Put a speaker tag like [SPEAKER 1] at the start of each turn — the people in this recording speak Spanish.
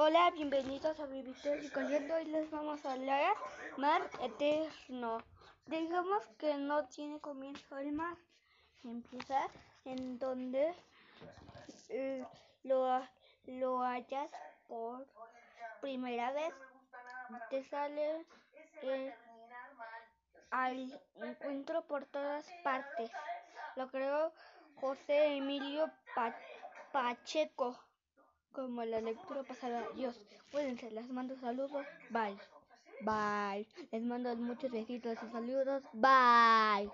[SPEAKER 1] Hola, bienvenidos a Vivir y Corriendo. Hoy les vamos a hablar Mar Eterno. Digamos que no tiene comienzo el mar. Empieza en donde eh, lo, lo hallas por primera vez. Te sale eh, al encuentro por todas partes. Lo creó José Emilio Pacheco como la lectura pasada. Dios, cuídense, les mando saludos. Bye. Bye. Les mando muchos besitos y saludos. Bye.